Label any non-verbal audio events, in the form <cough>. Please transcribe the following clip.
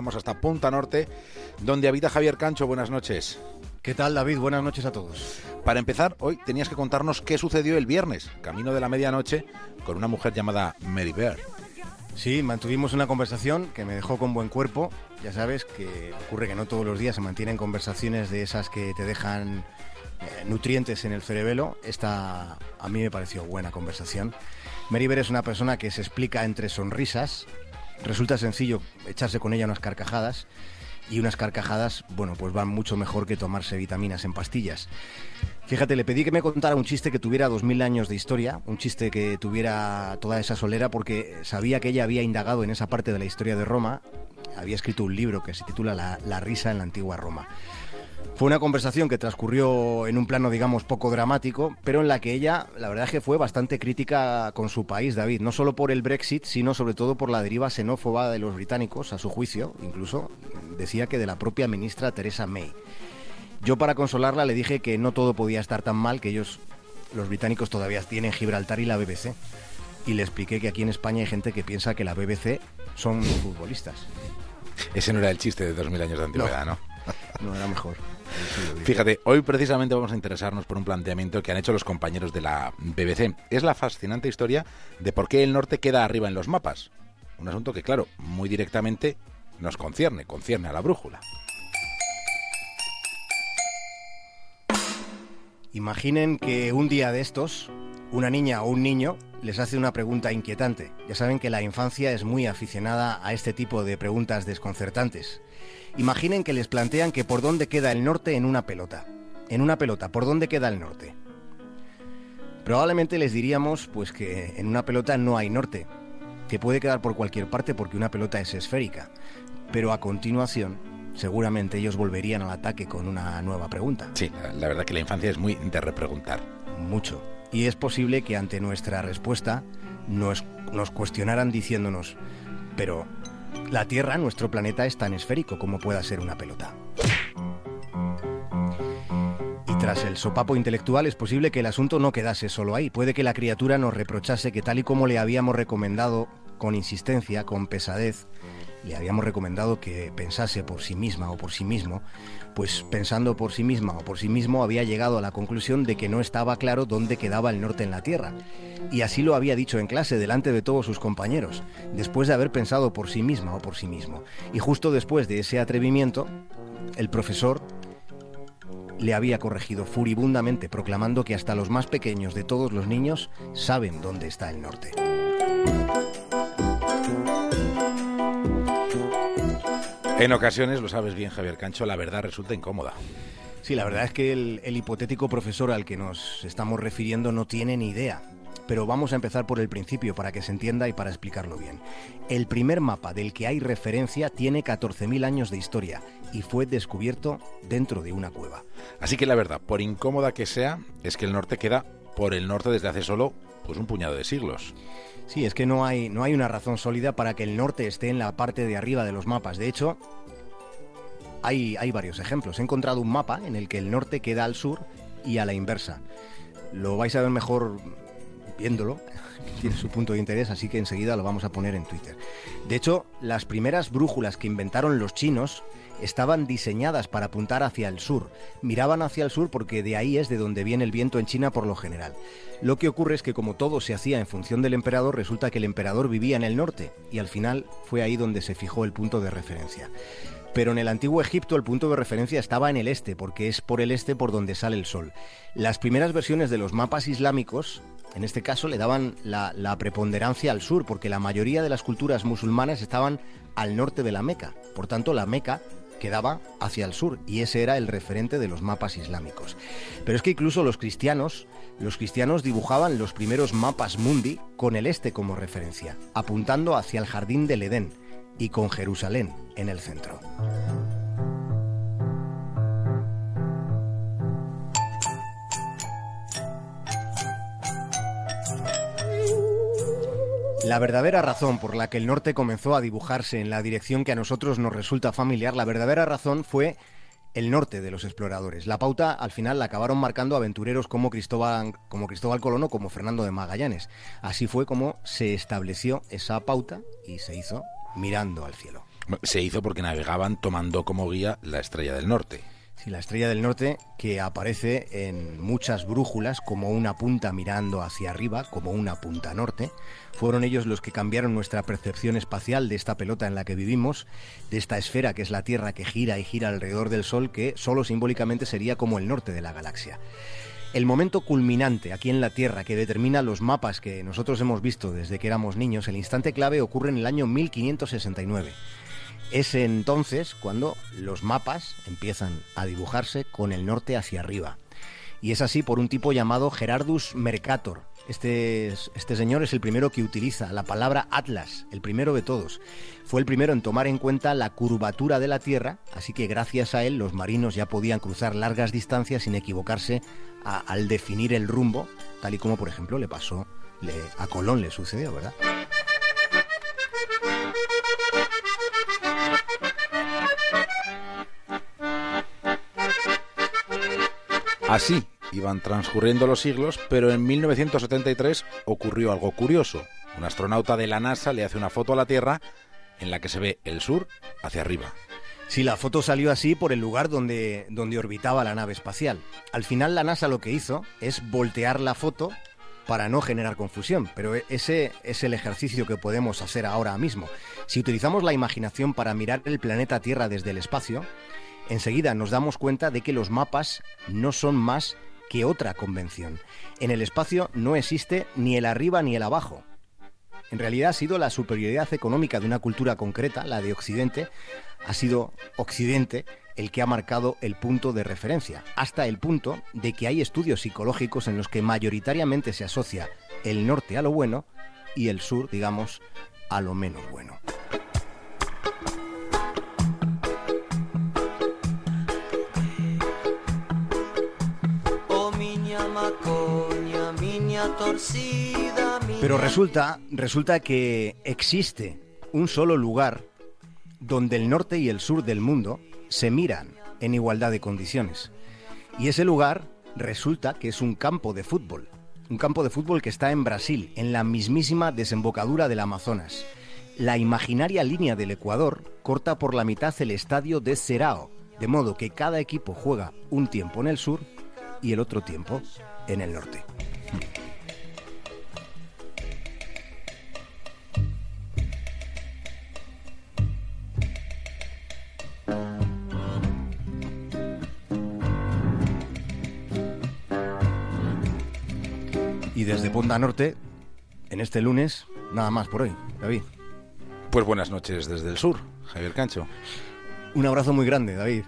viajamos hasta Punta Norte, donde habita Javier Cancho. Buenas noches. ¿Qué tal, David? Buenas noches a todos. Para empezar, hoy tenías que contarnos qué sucedió el viernes, camino de la medianoche, con una mujer llamada Mary Bear. Sí, mantuvimos una conversación que me dejó con buen cuerpo. Ya sabes que ocurre que no todos los días se mantienen conversaciones de esas que te dejan eh, nutrientes en el cerebelo. Esta a mí me pareció buena conversación. Mary Bear es una persona que se explica entre sonrisas. Resulta sencillo echarse con ella unas carcajadas y unas carcajadas, bueno, pues van mucho mejor que tomarse vitaminas en pastillas. Fíjate, le pedí que me contara un chiste que tuviera dos mil años de historia, un chiste que tuviera toda esa solera, porque sabía que ella había indagado en esa parte de la historia de Roma, había escrito un libro que se titula La, la risa en la antigua Roma. Fue una conversación que transcurrió en un plano, digamos, poco dramático, pero en la que ella, la verdad es que fue bastante crítica con su país, David, no solo por el Brexit, sino sobre todo por la deriva xenófoba de los británicos, a su juicio, incluso decía que de la propia ministra Theresa May. Yo para consolarla le dije que no todo podía estar tan mal, que ellos, los británicos, todavía tienen Gibraltar y la BBC. Y le expliqué que aquí en España hay gente que piensa que la BBC son futbolistas. Ese no era el chiste de 2000 años de antigüedad, ¿no? No, era mejor. Fíjate, hoy precisamente vamos a interesarnos por un planteamiento que han hecho los compañeros de la BBC. Es la fascinante historia de por qué el norte queda arriba en los mapas. Un asunto que, claro, muy directamente nos concierne, concierne a la brújula. Imaginen que un día de estos, una niña o un niño les hace una pregunta inquietante. Ya saben que la infancia es muy aficionada a este tipo de preguntas desconcertantes. Imaginen que les plantean que por dónde queda el norte en una pelota. En una pelota, ¿por dónde queda el norte? Probablemente les diríamos pues que en una pelota no hay norte, que puede quedar por cualquier parte porque una pelota es esférica. Pero a continuación, seguramente ellos volverían al ataque con una nueva pregunta. Sí, la verdad que la infancia es muy de repreguntar. Mucho. Y es posible que ante nuestra respuesta nos, cuestionaran diciéndonos, pero la Tierra, nuestro planeta, es tan esférico como pueda ser una pelota. Y tras el sopapo intelectual es posible que el asunto no quedase solo ahí. Puede que la criatura nos reprochase que tal y como le habíamos recomendado con insistencia, con pesadez, le habíamos recomendado que pensase por sí misma o por sí mismo, pues pensando por sí misma o por sí mismo había llegado a la conclusión de que no estaba claro dónde quedaba el norte en la Tierra. Y así lo había dicho en clase delante de todos sus compañeros, después de haber pensado por sí misma o por sí mismo. Y justo después de ese atrevimiento, el profesor le había corregido furibundamente, proclamando que hasta los más pequeños de todos los niños saben dónde está el norte. En ocasiones, lo sabes bien Javier Cancho, la verdad resulta incómoda. Sí, la verdad es que el, el, hipotético profesor al que nos estamos refiriendo no tiene ni idea. Pero vamos a empezar por el principio para que se entienda y para explicarlo bien. El primer mapa del que hay referencia tiene 14.000 años de historia y fue descubierto dentro de una cueva. Así que la verdad, por incómoda que sea, es que el norte queda por el norte desde hace solo pues un puñado de siglos. Sí, es que no hay, no hay una razón sólida para que el norte esté en la parte de arriba de los mapas. De hecho, hay, hay varios ejemplos. He encontrado un mapa en el que el norte queda al sur y a la inversa. Lo vais a ver mejor viéndolo, <laughs> tiene su punto de interés, así que enseguida lo vamos a poner en Twitter. De hecho, las primeras brújulas que inventaron los chinos estaban diseñadas para apuntar hacia el sur. Miraban hacia el sur porque de ahí es de donde viene el viento en China por lo general. Lo que ocurre es que como todo se hacía en función del emperador, resulta que el emperador vivía en el norte y al final fue ahí donde se fijó el punto de referencia. Pero en el antiguo Egipto el punto de referencia estaba en el este, porque es por el este por donde sale el sol. Las primeras versiones de los mapas islámicos, en este caso, le daban la, la, preponderancia al sur, porque la mayoría de las culturas musulmanas estaban al norte de la Meca. Por tanto, la Meca quedaba hacia el sur y ese era el referente de los mapas islámicos. Pero es que incluso los cristianos, los cristianos dibujaban los primeros mapas mundi con el este como referencia, apuntando hacia el jardín del Edén y con Jerusalén en el centro. La verdadera razón por la que el norte comenzó a dibujarse en la dirección que a nosotros nos resulta familiar, la verdadera razón fue el norte de los exploradores. La pauta al final la acabaron marcando aventureros como Cristóbal, como Cristóbal Colón o como Fernando de Magallanes. Así fue como se estableció esa pauta y se hizo mirando al cielo. Se hizo porque navegaban tomando como guía la estrella del norte. La estrella del norte que aparece en muchas brújulas como una punta mirando hacia arriba, como una punta norte. Fueron ellos los que cambiaron nuestra percepción espacial de esta pelota en la que vivimos, de esta esfera que es la Tierra que gira y gira alrededor del Sol, que solo simbólicamente sería como el norte de la galaxia. El momento culminante aquí en la Tierra que determina los mapas que nosotros hemos visto desde que éramos niños, el instante clave ocurre en el año 1569. Es entonces cuando los mapas empiezan a dibujarse con el norte hacia arriba. Y es así por un tipo llamado Gerardus Mercator. Este, este señor es el primero que utiliza la palabra Atlas, el primero de todos. Fue el primero en tomar en cuenta la curvatura de la Tierra, así que gracias a él los marinos ya podían cruzar largas distancias sin equivocarse al definir el rumbo, tal y como por ejemplo le pasó a Colón le sucedió, ¿verdad? Así iban transcurriendo los siglos, pero en 1973 ocurrió algo curioso. Un astronauta de la NASA le hace una foto a la Tierra en la que se ve el sur hacia arriba. Sí, la foto salió así por el lugar donde, donde orbitaba la nave espacial. Al final la NASA lo que hizo es voltear la foto para no generar confusión, pero ese es el ejercicio que podemos hacer ahora mismo. Si utilizamos la imaginación para mirar el planeta Tierra desde el espacio, enseguida nos damos cuenta de que los mapas no son más que otra convención. En el espacio no existe ni el arriba ni el abajo. En realidad ha sido la superioridad económica de una cultura concreta, la de Occidente, ha sido Occidente el que ha marcado el punto de referencia, hasta el punto de que hay estudios psicológicos en los que mayoritariamente se asocia el norte a lo bueno y el sur, digamos, a lo menos bueno. Pero resulta, resulta que existe un solo lugar donde el norte y el sur del mundo se miran en igualdad de condiciones. Y ese lugar resulta que es un campo de fútbol. Un campo de fútbol que está en Brasil, en la mismísima desembocadura del Amazonas. La imaginaria línea del Ecuador corta por la mitad el estadio de Serao, de modo que cada equipo juega un tiempo en el sur y el otro tiempo en el norte. Y desde Ponda Norte, en este lunes, nada más por hoy, David. Pues buenas noches desde el sur, Javier Cancho. Un abrazo muy grande, David.